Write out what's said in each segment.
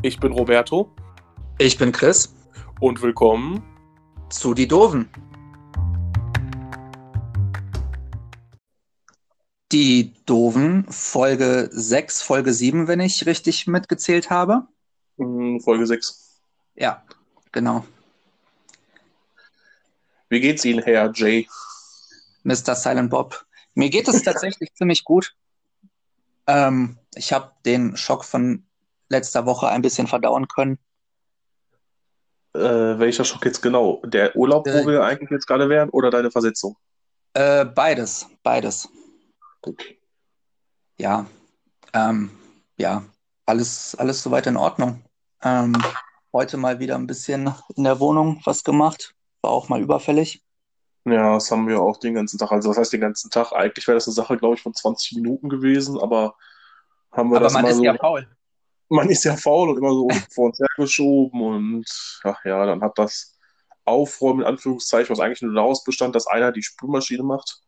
Ich bin Roberto Ich bin Chris und willkommen. zu Die Doofen. Die Doofen, Folge 6, Folge 7, wenn ich richtig mitgezählt habe. in Folge 6. Ja, genau. Wie geht's Ihnen, Herr Jay? Mr. Silent Bob. Mir geht es tatsächlich ziemlich gut. Ähm, ich habe den Schock von letzter Woche ein bisschen verdauen können. Äh, welcher Schock jetzt genau? Der Urlaub, wo Äh, wir eigentlich jetzt gerade wären, oder deine Versetzung? Äh, beides, beides. Gut. Ja, ähm, ja, alles, alles soweit in Ordnung. Ähm, heute mal wieder ein bisschen in der Wohnung was gemacht. War auch mal überfällig. Ja, das haben wir auch den ganzen Tag. Also, das heißt den ganzen Tag. Eigentlich wäre das eine Sache, glaube ich, von 20 Minuten gewesen, aber haben wir Aber das man ist so. ja faul. Man ist ja faul und immer so vor uns hergeschoben und ach ja, dann hat das Aufräumen in Anführungszeichen, was eigentlich nur daraus bestand, dass einer die Spülmaschine macht,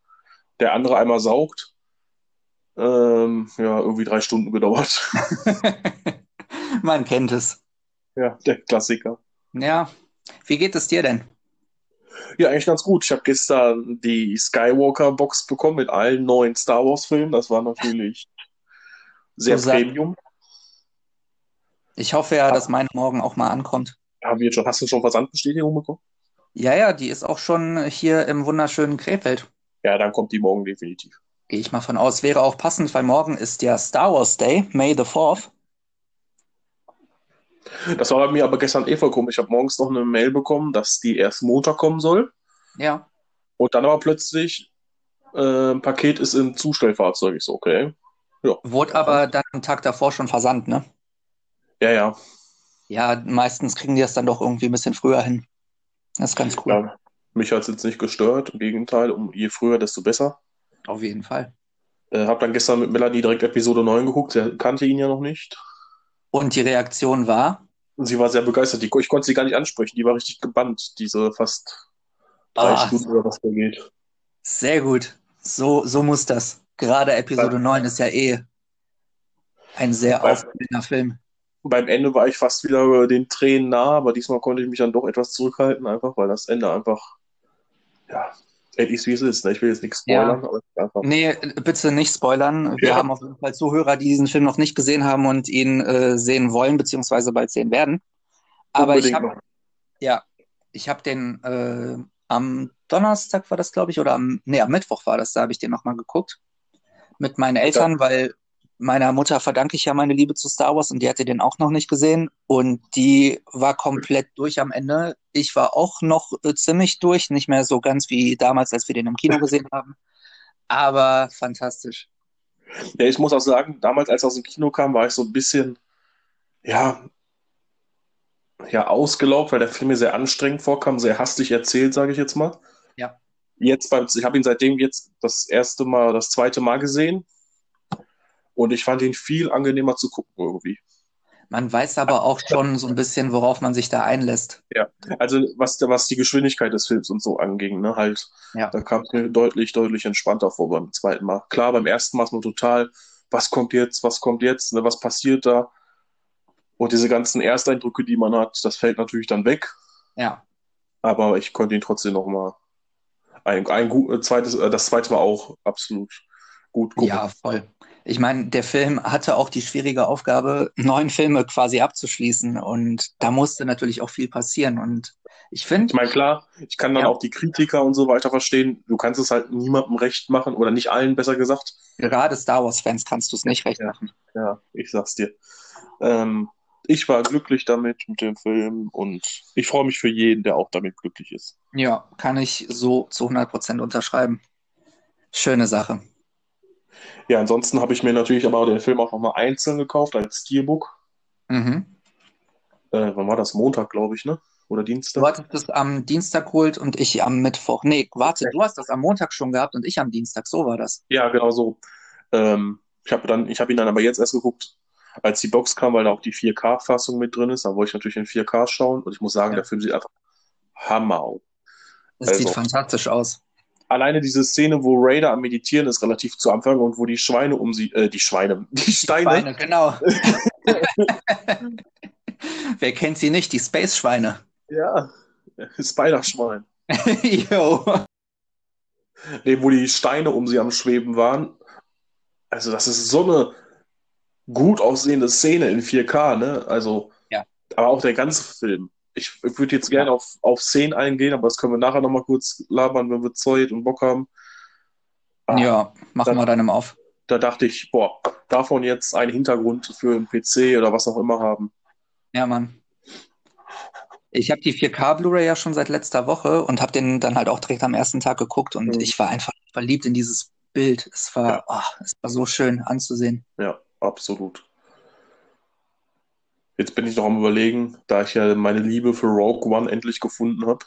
der andere einmal saugt. Ähm, ja, irgendwie drei Stunden gedauert. Man kennt es. Ja, der Klassiker. Ja, wie geht es dir denn? Ja, eigentlich ganz gut. Ich habe gestern die Skywalker-Box bekommen mit allen neuen Star Wars-Filmen. Das war natürlich sehr So Premium. Ich hoffe ja, dass meine morgen auch mal ankommt. Wir jetzt schon, hast du schon Versandbestätigung bekommen? Ja, ja, die ist auch schon hier im wunderschönen Krefeld. Ja, dann kommt die morgen definitiv. Gehe ich mal von aus. Wäre auch passend, weil morgen ist ja Star Wars Day, May the 4th. Das war bei mir aber gestern eh voll komisch. Ich habe morgens noch eine Mail bekommen, dass die erst Montag kommen soll. Ja. Und dann aber plötzlich äh, ein Paket ist im Zustellfahrzeug. Ich so, okay. Wurde aber dann am Tag davor schon versandt, ne? Ja, ja. Ja, meistens kriegen die das dann doch irgendwie ein bisschen früher hin. Das ist ganz cool. ja. Mich hat es jetzt nicht gestört. Im Gegenteil, um je früher, desto besser. Auf jeden Fall. Äh, hab dann gestern mit Melanie direkt Episode 9 geguckt. Sie kannte ihn ja noch nicht. Und die Reaktion war? Sie war sehr begeistert. Die, ich konnte sie gar nicht ansprechen. Die war richtig gebannt, diese fast drei Ah. Stunden oder was da geht. Sehr gut. So, so muss das. Gerade Episode 9 ist ja eh ein sehr aufregender Film. Beim Ende war ich fast wieder den Tränen nah, aber diesmal konnte ich mich dann doch etwas zurückhalten, einfach weil das Ende einfach, ja, es ist wie es ist. Ne? Ich will jetzt nichts Ja. spoilern, aber ist einfach. Nee, bitte nicht spoilern. Wir Ja. haben auf jeden Fall Zuhörer, die diesen Film noch nicht gesehen haben und ihn äh, sehen wollen, beziehungsweise bald sehen werden. Aber ich Unbedingt habe ja, ich habe den äh, am Donnerstag war das, glaube ich, oder am, nee, am Mittwoch war das, da habe ich den nochmal geguckt. Mit meinen Eltern, weil meiner Mutter verdanke ich ja meine Liebe zu Star Wars und die hatte den auch noch nicht gesehen und die war komplett durch am Ende. Ich war auch noch äh, ziemlich durch, nicht mehr so ganz wie damals, als wir den im Kino gesehen haben. Aber fantastisch. Ja, ich muss auch sagen, damals, als er aus dem Kino kam, war ich so ein bisschen, ja, ja, ausgelaugt, weil der Film mir sehr anstrengend vorkam, sehr hastig erzählt, sage ich jetzt mal. Ja. Jetzt beim, ich habe ihn seitdem jetzt das erste Mal, das zweite Mal gesehen und ich fand ihn viel angenehmer zu gucken irgendwie. Man weiß aber auch schon so ein bisschen, worauf man sich da einlässt. Also was, was die Geschwindigkeit des Films und so anging, ne, halt, Ja. da kam es mir deutlich, deutlich entspannter vor beim zweiten Mal. Klar, beim ersten Mal ist man total, was kommt jetzt, was kommt jetzt, ne, was passiert da? Und diese ganzen Ersteindrücke, die man hat, das fällt natürlich dann weg. Ja. Aber ich konnte ihn trotzdem noch mal ein, ein gut, zweites, äh, das zweite war auch absolut gut gucken. Ja, voll. Ich meine, der Film hatte auch die schwierige Aufgabe, neun Filme quasi abzuschließen. Und da musste natürlich auch viel passieren. Und ich Ich finde, meine, klar, ich kann dann Ja. auch die Kritiker und so weiter verstehen. Du kannst es halt niemandem recht machen oder nicht allen, besser gesagt. gerade Star Wars-Fans kannst du es nicht recht Ja. machen. Ja, ich sag's dir. Ähm, ich war glücklich damit mit dem Film und ich freue mich für jeden, der auch damit glücklich ist. Ja, kann ich so zu 100% unterschreiben. Schöne Sache. Ja, ansonsten habe ich mir natürlich aber den Film auch nochmal einzeln gekauft als Steelbook. Mhm. Äh, wann war das? Montag, glaube ich, ne? Oder Du Dienstag? hattest es am Dienstag geholt und ich am Mittwoch. Nee, warte, du hast das am Montag schon gehabt und ich am Dienstag. So war das. Ja, genau so. Ähm, ich habe dann, ich habe ihn dann aber jetzt erst geguckt, als die Box kam, weil da auch die 4K-Fassung mit drin ist. Da wollte ich natürlich in 4K schauen und ich muss sagen, Ja. der Film sieht einfach Hammer aus. Es Also- sieht fantastisch aus. Alleine diese Szene, wo Raider am Meditieren ist, relativ zu Anfang und wo die Schweine um sie, äh, die Schweine, die Steine, Schweine, genau. Wer kennt sie nicht? Die Space-Schweine. Ja, Spider-Schwein. Jo. Nee, wo die Steine um sie am Schweben waren. Also, das ist so eine gut aussehende Szene in 4K, ne? Also, Ja. aber auch der ganze Film. Ich, würde jetzt gerne auf, auf Szenen eingehen, aber das können wir nachher nochmal kurz labern, wenn wir Zeit und Bock haben. Ah, Ja, machen wir dann im Auf. Da dachte ich, boah, davon jetzt einen Hintergrund für einen PC oder was auch immer haben. Ja, Mann. Ich habe die 4K Blu-ray ja schon seit letzter Woche und habe den dann halt auch direkt am ersten Tag geguckt und Mhm. ich war einfach verliebt in dieses Bild. Es war, Ja. oh, es war so schön anzusehen. Ja, absolut. Jetzt bin ich noch am Überlegen, da ich ja meine Liebe für Rogue One endlich gefunden habe,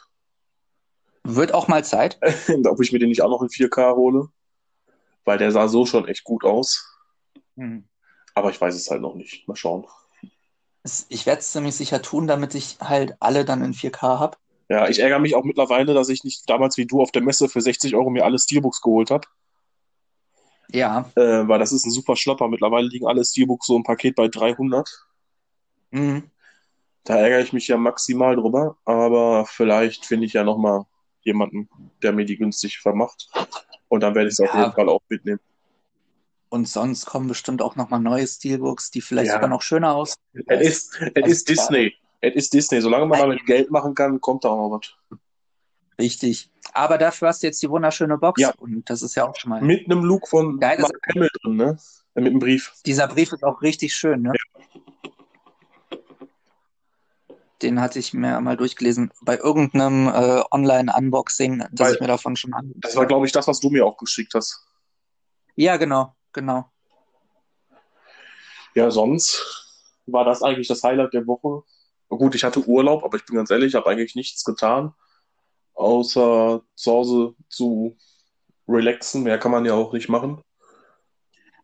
Wird auch mal Zeit. ob ich mir den nicht auch noch in 4K hole. Weil der sah so schon echt gut aus. Hm. Aber ich weiß es halt noch nicht. Mal schauen. Ich werde es ziemlich sicher tun, damit ich halt alle dann in 4K habe. Ja, ich ärgere mich auch mittlerweile, dass ich nicht damals wie du auf der Messe für 60 Euro mir alle Steelbooks geholt habe. Ja. Äh, weil das ist ein super Schlapper. Mittlerweile liegen alle Steelbooks so im Paket bei 300. Mhm. Da ärgere ich mich ja maximal drüber. Aber vielleicht finde ich ja nochmal jemanden, der mir die günstig vermacht. Und dann werde ich es auf Ja. jeden Fall auch mitnehmen. Und sonst kommen bestimmt auch nochmal neue Steelbooks, die vielleicht Ja. sogar noch schöner aussehen. Es ist, es ist Disney. Es ist Disney. Solange man damit Geld machen kann, kommt da auch noch was. Richtig. Aber dafür hast du jetzt die wunderschöne Box Ja. und das ist ja auch schon mal. Mit einem Look von Mark Hamill drin, ne? Mit einem Brief. Dieser Brief ist auch richtig schön, ne? Den hatte ich mir mal durchgelesen bei irgendeinem äh, Online-Unboxing, das Weil- ich mir davon schon an. Das war, glaube ich, das, was du mir auch geschickt hast. Ja, genau, genau. Ja, sonst war das eigentlich das Highlight der Woche. Gut, ich hatte Urlaub, aber ich bin ganz ehrlich, ich habe eigentlich nichts getan, außer zu Hause zu relaxen. Mehr kann man ja auch nicht machen.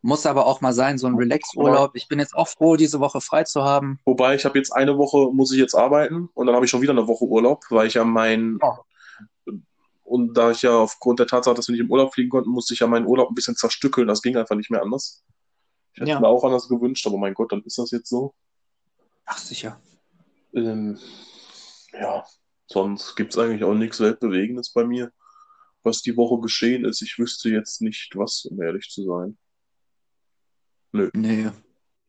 Muss aber auch mal sein, so ein Relax-Urlaub. Ich bin jetzt auch froh, diese Woche frei zu haben. Wobei, ich habe jetzt eine Woche, muss ich jetzt arbeiten und dann habe ich schon wieder eine Woche Urlaub, weil ich ja mein, Oh. und da ich ja aufgrund der Tatsache, dass wir nicht im Urlaub fliegen konnten, musste ich ja meinen Urlaub ein bisschen zerstückeln. Das ging einfach nicht mehr anders. Ich hätte Ja. mir auch anders gewünscht, aber mein Gott, dann ist das jetzt so. Ach, sicher. Ähm, ja, sonst gibt es eigentlich auch nichts Weltbewegendes bei mir, was die Woche geschehen ist. Ich wüsste jetzt nicht, was, um ehrlich zu sein. Nee.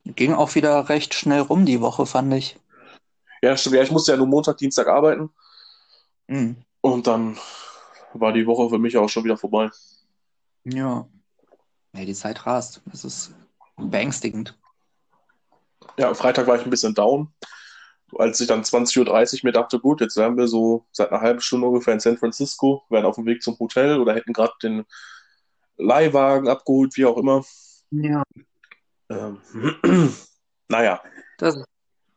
Ging auch wieder recht schnell rum die Woche, fand ich. Ja, stimmt. Ja, ich musste ja nur Montag, Dienstag arbeiten Mhm. und dann war die Woche für mich auch schon wieder vorbei. Ja. Nee, die Zeit rast. Das ist beängstigend. Ja, Freitag war ich ein bisschen down, als ich dann 20.30 Uhr mir dachte, gut, jetzt wären wir so seit einer halben Stunde ungefähr in San Francisco, wären auf dem Weg zum Hotel oder hätten gerade den Leihwagen abgeholt, wie auch immer. Ja. Ähm, naja, Das,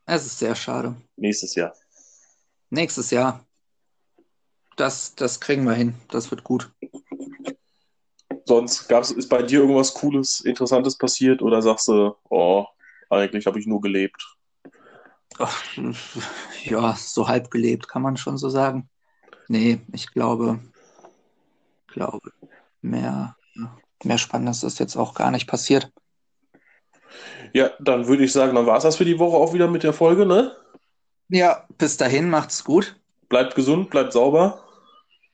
es ist sehr schade. nächstes Jahr. Nächstes Jahr. Das, das kriegen wir hin. Das wird gut. Sonst gab's, ist bei dir irgendwas Cooles, Interessantes passiert oder sagst du, oh, eigentlich habe ich nur gelebt? Ach, ja, so halb gelebt, kann man schon so sagen. Nee, ich glaube, glaube, mehr, mehr Spannendes ist jetzt auch gar nicht passiert. Ja, dann würde ich sagen, dann war es das für die Woche auch wieder mit der Folge, ne? Ja, bis dahin macht's gut. Bleibt gesund, bleibt sauber.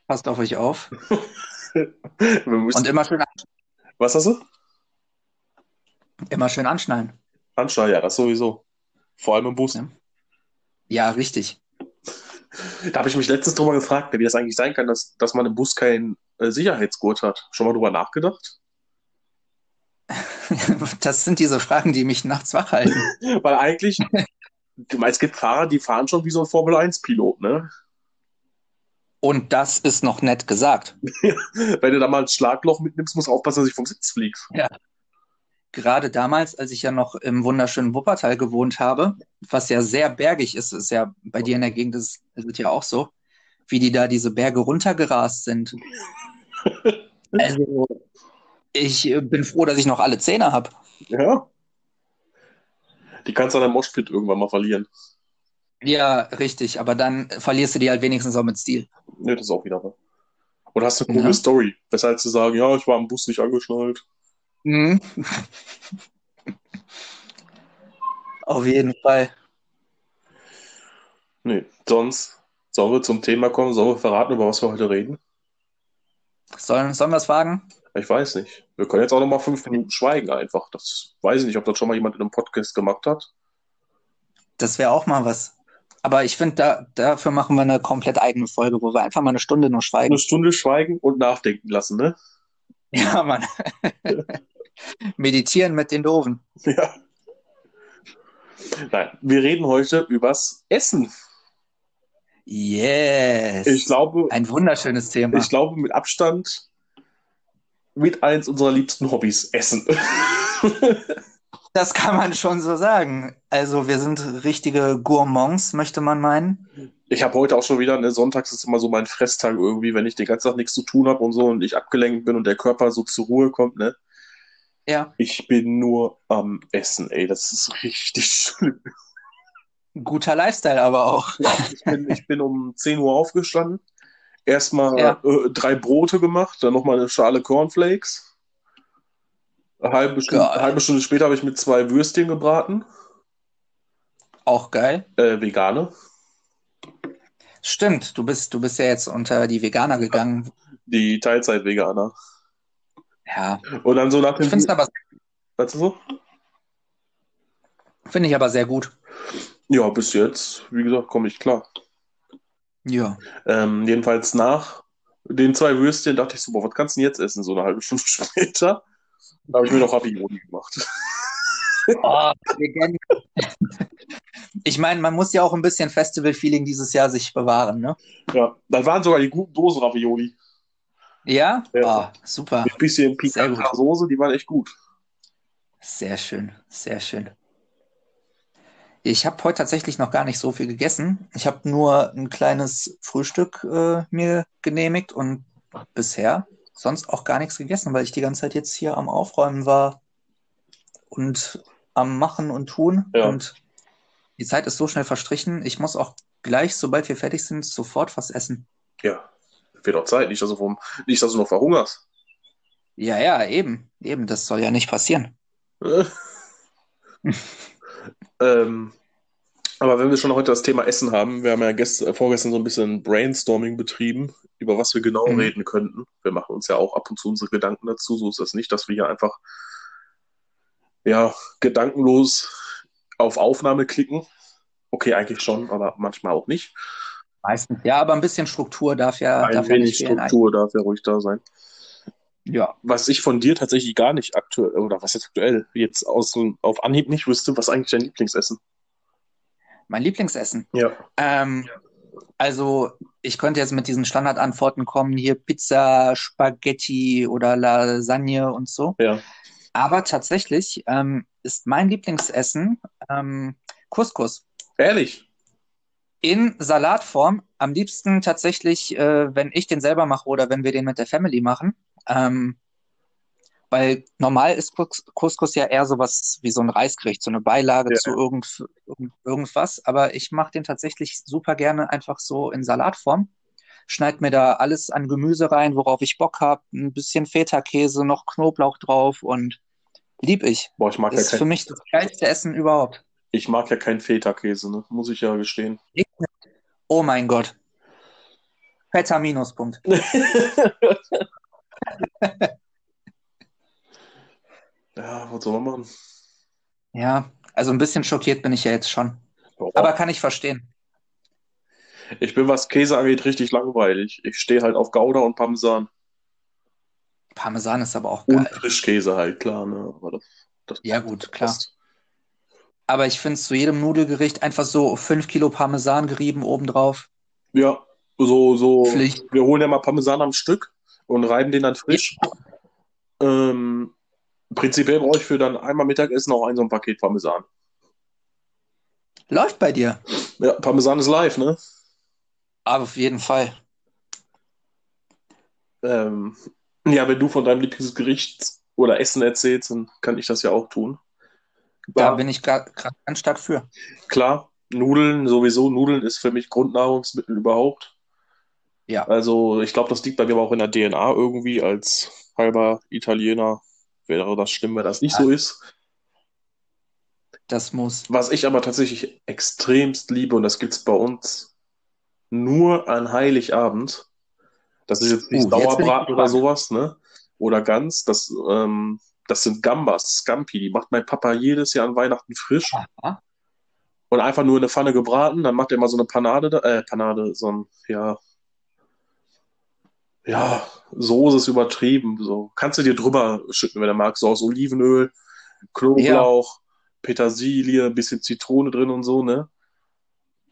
Passt auf euch auf. Und immer schön, was hast du? immer schön anschnallen. Anschnall, ja, das sowieso. Vor allem im Bus. Ja. Ja, richtig. Da habe ich mich letztens drüber gefragt, wie das eigentlich sein kann, dass, dass man im Bus keinen äh, Sicherheitsgurt hat. Schon mal drüber nachgedacht? Das sind diese Fragen, die mich nachts wach halten. Weil eigentlich, du meinst, es gibt Fahrer, die fahren schon wie so ein Formel-1-Pilot, ne? Und das ist noch nett gesagt. Wenn du da mal ein Schlagloch mitnimmst, musst du aufpassen, dass du nicht vom Sitz fliegst. Gerade damals, als ich ja noch im wunderschönen Wuppertal gewohnt habe, was ja sehr bergig ist, ist ja bei dir in der Gegend, ist, ist es ja auch so, wie die da diese Berge runtergerast sind. Also, ich äh, bin froh, dass ich noch alle Zähne habe. Ja. Die kannst du dann im Moshpit irgendwann mal verlieren. Ja, richtig, aber dann verlierst du die halt wenigstens auch mit Stil. Ne, das ist auch wieder wahr. Oder hast du eine coole Ja. Story? Besser als zu sagen, ja, ich war im Bus nicht angeschnallt. Mhm. Auf jeden Fall. Nee, sonst sollen wir zum Thema kommen, sollen wir verraten, über was wir heute reden? Sollen, sollen wir es wagen? Ich weiß nicht. Wir können jetzt auch noch mal fünf Minuten schweigen einfach. Das weiß ich nicht, ob das schon mal jemand in einem Podcast gemacht hat. Das wäre auch mal was. Aber ich finde, da, dafür machen wir eine komplett eigene Folge, wo wir einfach mal eine Stunde nur schweigen. Eine Stunde schweigen und nachdenken lassen, ne? Ja, Mann. Meditieren mit den Doofen. Ja. Nein, wir reden heute übers Essen. Yes. Ich glaube, Ein wunderschönes Thema. ich glaube mit Abstand mit eins unserer liebsten Hobbys, Essen. Das kann man schon so sagen. Also wir sind richtige Gourmands, möchte man meinen. Ich habe heute auch schon wieder, ne, sonntags ist immer so mein Fresstag irgendwie, wenn ich den ganzen Tag nichts zu tun habe und so und ich abgelenkt bin und der Körper so zur Ruhe kommt, ne? Ja, Ich bin nur am Essen, ey, das ist richtig schlimm. guter Lifestyle aber auch. Ja, ich bin, ich bin um 10 Uhr aufgestanden, erstmal Ja. äh, drei Brote gemacht, dann nochmal eine Schale Cornflakes. Eine halbe Stunde, eine halbe Stunde später habe ich mit zwei Würstchen gebraten, Auch geil. äh, vegane. Stimmt, du bist, du bist ja jetzt unter die Veganer gegangen. Die Teilzeit-Veganer. Ja, Und dann so nach ich dem. finde es aber, Weißt du so? finde ich aber sehr gut. Ja, bis jetzt, wie gesagt, komme ich klar. Ja. Ähm, jedenfalls nach den zwei Würstchen dachte ich so, boah, was kannst du denn jetzt essen? So eine halbe Stunde später. Da habe ich mir noch Ravioli gemacht. Oh. Ich meine, man muss ja auch ein bisschen Festival-Feeling dieses Jahr sich bewahren, ne? Ja, dann waren sogar die guten Dosen Ravioli. Ja? Ja. Oh, super. Mit ein bisschen gut. Soße, die waren echt gut. Sehr schön, sehr schön. Ich habe heute tatsächlich noch gar nicht so viel gegessen. Ich habe nur ein kleines Frühstück äh, mir genehmigt und bisher sonst auch gar nichts gegessen, weil ich die ganze Zeit jetzt hier am Aufräumen war und am Machen und Tun. Ja. Und die Zeit ist so schnell verstrichen. Ich muss auch gleich, sobald wir fertig sind, sofort was essen. Ja, wird auch Zeit, nicht dass, du vom, nicht, dass du noch verhungerst. Ja, ja, eben, eben. Das soll ja nicht passieren. ähm, aber wenn wir schon heute das Thema Essen haben, wir haben ja gest äh, vorgestern so ein bisschen Brainstorming betrieben, über was wir genau Mhm. reden könnten. Wir machen uns ja auch ab und zu unsere Gedanken dazu. So ist das nicht, dass wir hier einfach ja, gedankenlos auf Aufnahme klicken. Okay, eigentlich schon, aber manchmal auch nicht. Meistens. Ja, aber ein bisschen Struktur darf ja, Ein darf ja wenig fehlen. Struktur darf ja ruhig da sein. Ja. Was ich von dir tatsächlich gar nicht aktuell, oder was jetzt aktuell, jetzt aus, auf Anhieb nicht wüsste, was eigentlich dein Lieblingsessen? Mein Lieblingsessen. Ja. Ähm, also, ich könnte jetzt mit diesen Standardantworten kommen, hier Pizza, Spaghetti oder Lasagne und so. Ja. Aber tatsächlich ähm, ist mein Lieblingsessen ähm, Couscous. Ehrlich? In Salatform. Am liebsten tatsächlich, äh, wenn ich den selber mache oder wenn wir den mit der Family machen. Ähm, weil normal ist Cous- Couscous ja eher sowas wie so ein Reisgericht, so eine Beilage Ja. zu irgend, irgend, irgendwas. Aber ich mache den tatsächlich super gerne einfach so in Salatform. Schneid mir da alles an Gemüse rein, worauf ich Bock habe. Ein bisschen Feta-Käse, noch Knoblauch drauf und lieb ich. Boah, ich mag, ja Ist für kein, mich das geilste Essen überhaupt. ich mag ja keinen Feta-Käse, ne? muss ich ja gestehen. Oh mein Gott. Fetter Minuspunkt. Ja, was soll man machen? Ja, also ein bisschen schockiert bin ich ja jetzt schon. Boah. Aber kann ich verstehen. ich bin, was Käse angeht, richtig langweilig. Ich stehe halt auf Gouda und Parmesan. Parmesan ist aber auch Und geil. Frischkäse halt, klar, ne? Aber das, das Ja, gut, klar. passt. Aber ich finde zu jedem Nudelgericht einfach so 5 Kilo Parmesan gerieben obendrauf. Ja, so, so. Pflicht. Wir holen ja mal Parmesan am Stück und reiben den dann frisch. Ähm, prinzipiell brauche ich für dann einmal Mittagessen auch ein so ein Paket Parmesan. Läuft bei dir. Ja, Parmesan ist live, ne? Aber auf jeden Fall. Ähm, ja, wenn du von deinem Lieblingsgericht oder Essen erzählst, dann kann ich das ja auch tun. Da Ja, bin ich gerade ganz stark für. klar, Nudeln sowieso. Nudeln ist für mich Grundnahrungsmittel überhaupt. Ja. Also ich glaube, das liegt bei mir aber auch in der DNA irgendwie. Als halber Italiener wäre das schlimm, wenn das nicht so ist. Das muss. Was ich aber tatsächlich extremst liebe, und das gibt's bei uns nur an Heiligabend, das ist jetzt nicht Uh, ich Sauerbraten oder sowas, ne? Oder Gans, das, ähm, das sind Gambas, Scampi, die macht mein Papa jedes Jahr an Weihnachten frisch Aha. und einfach nur in eine Pfanne gebraten, dann macht er immer so eine Panade, da, äh, Panade, so ein, ja, ja, Soße ist übertrieben, so. Kannst du dir drüber schütten, wenn du magst, so aus Olivenöl, Knoblauch, Petersilie, bisschen Zitrone drin und so, ne?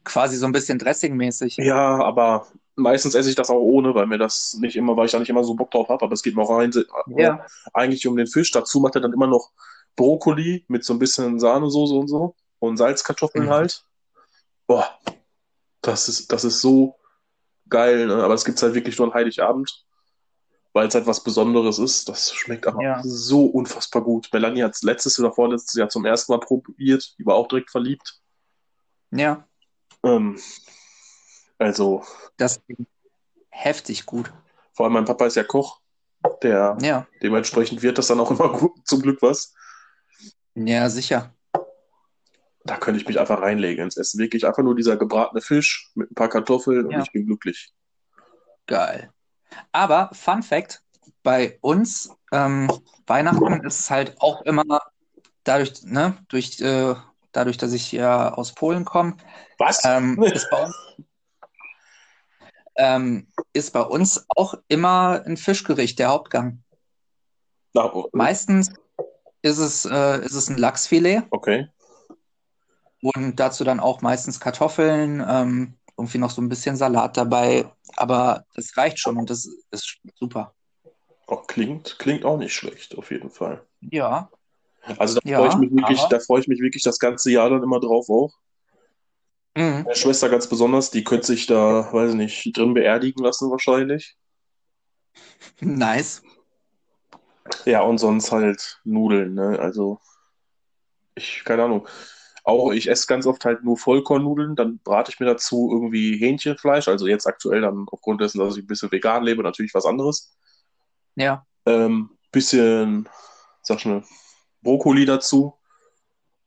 Quasi so ein bisschen Dressing-mäßig. Ja, aber meistens esse ich das auch ohne, weil mir das nicht immer, weil ich da nicht immer so Bock drauf habe, aber es geht mir auch rein, Ja. eigentlich um den Fisch. Dazu macht er dann immer noch Brokkoli mit so ein bisschen Sahnesoße und so und Salzkartoffeln Mhm. halt. Boah, das ist, das ist so geil, ne? Aber es gibt's halt wirklich nur an Heiligabend, weil es halt was Besonderes ist. Das schmeckt aber Ja. so unfassbar gut. Melanie hat es letztes oder vorletztes Jahr zum ersten Mal probiert, die war auch direkt verliebt. Ja. Ähm, also, Das klingt heftig gut. vor allem mein Papa ist ja Koch, der Ja. dementsprechend wird das dann auch immer gut, zum Glück was. Ja, sicher. Da könnte ich mich einfach reinlegen ins Essen. Wirklich einfach nur dieser gebratene Fisch mit ein paar Kartoffeln und Ja. ich bin glücklich. Geil. Aber Fun Fact, bei uns ähm, Weihnachten ist es halt auch immer dadurch, ne, durch, äh, dadurch, dass ich ja aus Polen komme, Was? ähm, ist bei uns, ähm, ist bei uns auch immer ein Fischgericht, der Hauptgang. Na, oh, Meistens ist es, äh, ist es ein Lachsfilet okay. Und dazu dann auch meistens Kartoffeln, ähm, irgendwie noch so ein bisschen Salat dabei. Aber das reicht schon und das ist super. Oh, klingt, klingt auch nicht schlecht, auf jeden Fall. Ja, Also da Ja, freue ich mich wirklich, aber- da freue ich mich wirklich das ganze Jahr dann immer drauf auch. mhm. Meine Schwester ganz besonders, die könnte sich da, weiß ich nicht, drin beerdigen lassen wahrscheinlich. nice. Ja, und sonst halt Nudeln, ne? Also, ich, keine Ahnung. Auch ich esse ganz oft halt nur Vollkornnudeln, dann brate ich mir dazu irgendwie Hähnchenfleisch, also jetzt aktuell dann aufgrund dessen, dass ich ein bisschen vegan lebe, natürlich was anderes. Ja, Ähm, bisschen, sag schnell, Brokkoli dazu.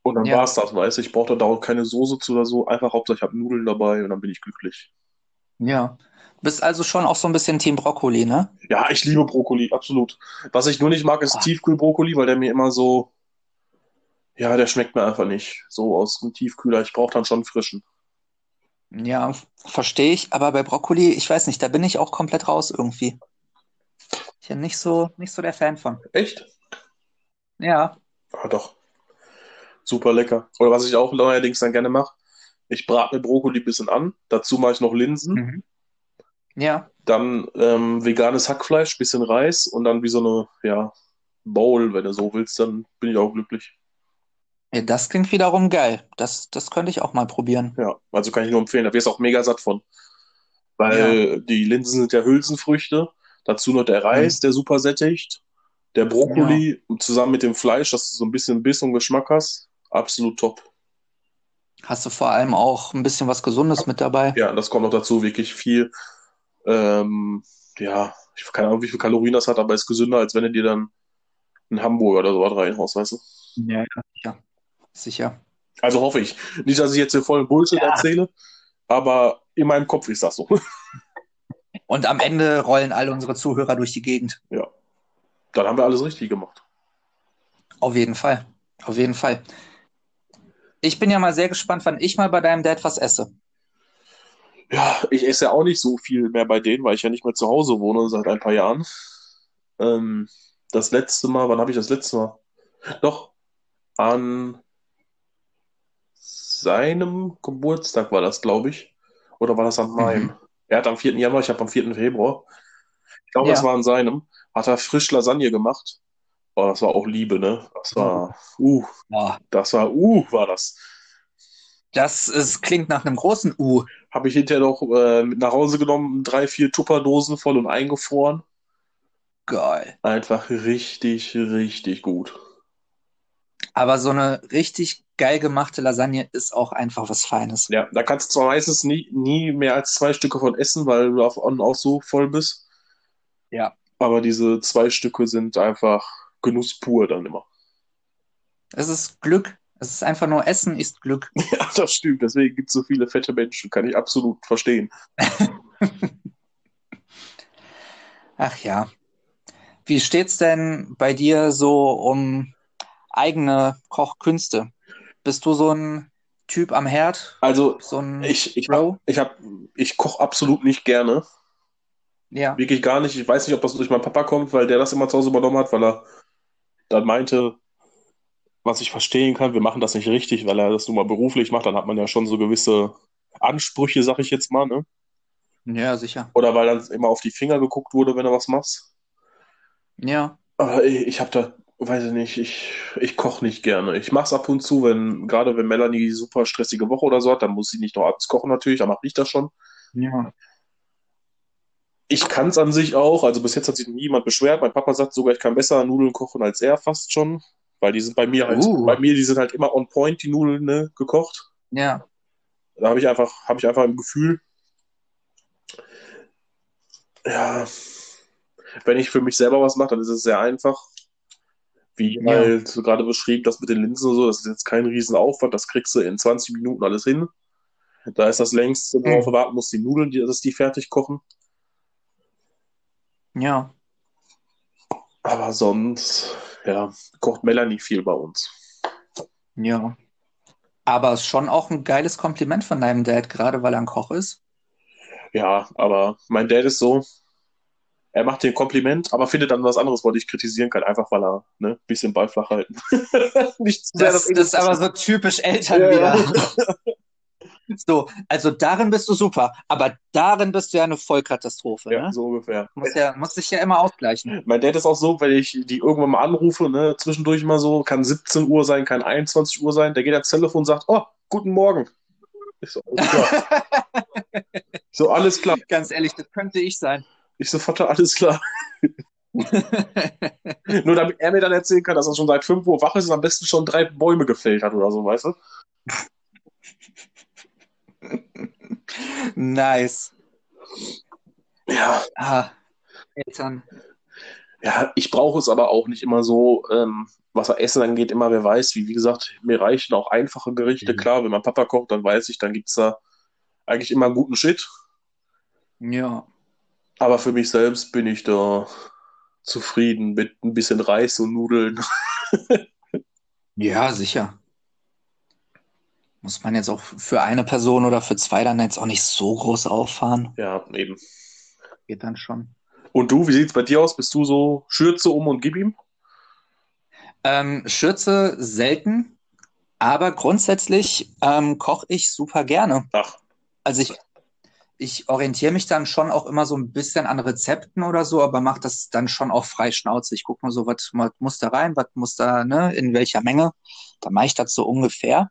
Und dann Ja. war's das, weißt du. Ich brauche da auch keine Soße zu oder so. Einfach Hauptsache ich habe Nudeln dabei und dann bin ich glücklich. ja. Bist also schon auch so ein bisschen Team Brokkoli, ne? Ja, ich liebe Brokkoli, absolut. Was ich nur nicht mag, ist Ah. Tiefkühlbrokkoli, weil der mir immer so, ja, der schmeckt mir einfach nicht. So aus dem Tiefkühler. Ich brauche dann schon frischen. Ja, verstehe ich. Aber bei Brokkoli, ich weiß nicht, da bin ich auch komplett raus irgendwie. Ich bin nicht so, nicht so der Fan von. Echt? Ja, Ah, doch. Super lecker. Oder was ich auch neuerdings dann gerne mache, ich brate mir Brokkoli ein bisschen an. Dazu mache ich noch Linsen. mhm. Ja, Dann ähm, veganes Hackfleisch, bisschen Reis und dann wie so eine, ja, Bowl, wenn du so willst, dann bin ich auch glücklich. Ja, das klingt wiederum geil. Das, das könnte ich auch mal probieren. Ja, also kann ich nur empfehlen. Da wirst du auch mega satt von. Weil die Linsen sind ja Hülsenfrüchte. Dazu noch der Reis, der super sättigt. Der Brokkoli zusammen mit dem Fleisch, dass du so ein bisschen Biss und Geschmack hast. Absolut top. Hast du vor allem auch ein bisschen was Gesundes mit dabei? Ja, das kommt noch dazu, wirklich viel. Ähm, ja, ich keine Ahnung, wie viel Kalorien das hat, aber ist gesünder, als wenn du dir dann einen Hamburger oder sowas reinhaust, weißt du? Ja, ja, sicher. Also hoffe ich. Nicht, dass ich jetzt hier voll Bullshit Ja. erzähle, aber in meinem Kopf ist das so. Und am Ende rollen all unsere Zuhörer durch die Gegend. Dann haben wir alles richtig gemacht. Auf jeden Fall. Auf jeden Fall. Ich bin ja mal sehr gespannt, wann ich mal bei deinem Dad was esse. Ja, ich esse ja auch nicht so viel mehr bei denen, weil ich ja nicht mehr zu Hause wohne seit ein paar Jahren. Ähm, das letzte Mal, wann habe ich das letzte Mal? Doch, an seinem Geburtstag war das, glaube ich. Oder war das an meinem? Mhm. Er hat am 4. Januar, ich habe am 4. Februar. Ich glaube, Ja. das war an seinem. Hat er frisch Lasagne gemacht. Oh, das war auch Liebe, ne? Das war, uh, Boah, das war, uh, war das. das ist, klingt nach einem großen U. Habe ich hinterher noch äh, mit nach Hause genommen, drei, vier Tupperdosen voll und eingefroren. Geil. Einfach richtig, richtig gut. Aber so eine richtig geil gemachte Lasagne ist auch einfach was Feines. Ja, da kannst du zwar meistens nie, nie mehr als zwei Stücke von essen, weil du auf on auch so voll bist. Ja. Aber diese zwei Stücke sind einfach Genuss pur dann immer. Es ist Glück. Es ist einfach nur Essen ist Glück. Ja, das stimmt. Deswegen gibt es so viele fette Menschen. Kann ich absolut verstehen. Ach ja. Wie steht's denn bei dir so um eigene Kochkünste? Bist du so ein Typ am Herd? Also, So ein ich, ich, Bro? ich, hab, ich koche absolut nicht gerne. Ja. Wirklich gar nicht. Ich weiß nicht, ob das durch meinen Papa kommt, weil der das immer zu Hause übernommen hat, weil er dann meinte, was ich verstehen kann, wir machen das nicht richtig, weil er das nun mal beruflich macht. Dann hat man ja schon so gewisse Ansprüche, sag ich jetzt mal, ne? Ja, sicher. Oder weil dann immer auf die Finger geguckt wurde, wenn du was machst. Ja. Aber ich, ich habe da, weiß ich nicht, ich, ich koche nicht gerne. Ich mache es ab und zu, wenn, gerade wenn Melanie super stressige Woche oder so hat, dann muss sie nicht noch abends kochen natürlich, dann mache ich das schon. Ja. Ich kann es an sich auch, also bis jetzt hat sich niemand beschwert. Mein Papa sagt sogar, ich kann besser Nudeln kochen als er fast schon, weil die sind bei mir halt, Uh. bei mir, die sind halt immer on point, die Nudeln, ne, gekocht. Ja. Da habe ich einfach, habe ich einfach ein Gefühl, ja, wenn ich für mich selber was mache, dann ist es sehr einfach. Wie Ja. halt so gerade beschrieben, das mit den Linsen und so, das ist jetzt kein Riesenaufwand, das kriegst du in 20 Minuten alles hin. Da ist das längste, Mhm. worauf du warten musst, die Nudeln, die, dass die fertig kochen. Ja. Aber sonst, ja, kocht Melanie viel bei uns. Ja. Aber es ist schon auch ein geiles Kompliment von deinem Dad, gerade weil er ein Koch ist. Ja, aber mein Dad ist so, er macht dir ein Kompliment, aber findet dann was anderes, was ich kritisieren kann, einfach weil er, ne, ein bisschen Ball flach halten. Nicht zu sehr Das, das ist aber so typisch Eltern Ja, wieder. ja. So, also darin bist du super, aber darin bist du ja eine Vollkatastrophe, Ja, ne? so ungefähr. Muss ja, muss sich ja immer ausgleichen. Mein Dad ist auch so, wenn ich die irgendwann mal anrufe, ne, zwischendurch mal so, kann 17 Uhr sein, kann 21 Uhr sein, der geht ans Telefon und sagt, oh, guten Morgen. Ich so. Ich so, alles klar. Ganz ehrlich, das könnte ich sein. Ich so, Vater, alles klar. Nur damit er mir dann erzählen kann, dass er schon seit 5 Uhr wach ist und am besten schon drei Bäume gefällt hat oder so, weißt du? Nice. Ja, Ah, Eltern. ja, ich brauche es aber auch nicht immer so, ähm, was Essen angeht, immer wer weiß, wie, wie gesagt, mir reichen auch einfache Gerichte. Mhm. Klar, wenn mein Papa kocht, dann weiß ich, dann gibt's da eigentlich immer guten Shit. Ja. Aber für mich selbst bin ich da zufrieden mit ein bisschen Reis und Nudeln. Ja, sicher. Muss man jetzt auch für eine Person oder für zwei dann jetzt auch nicht so groß auffahren. Ja, eben. Geht dann schon. Und du, wie sieht's bei dir aus? Bist du so Schürze um und gib ihm? Ähm, Schürze selten, aber grundsätzlich ähm, koche ich super gerne. Ach, Also ich, ich orientiere mich dann schon auch immer so ein bisschen an Rezepten oder so, aber mache das dann schon auch frei Schnauze. Ich gucke nur so, was, muss da rein, was muss da, ne, in welcher Menge. Dann mache ich das so ungefähr.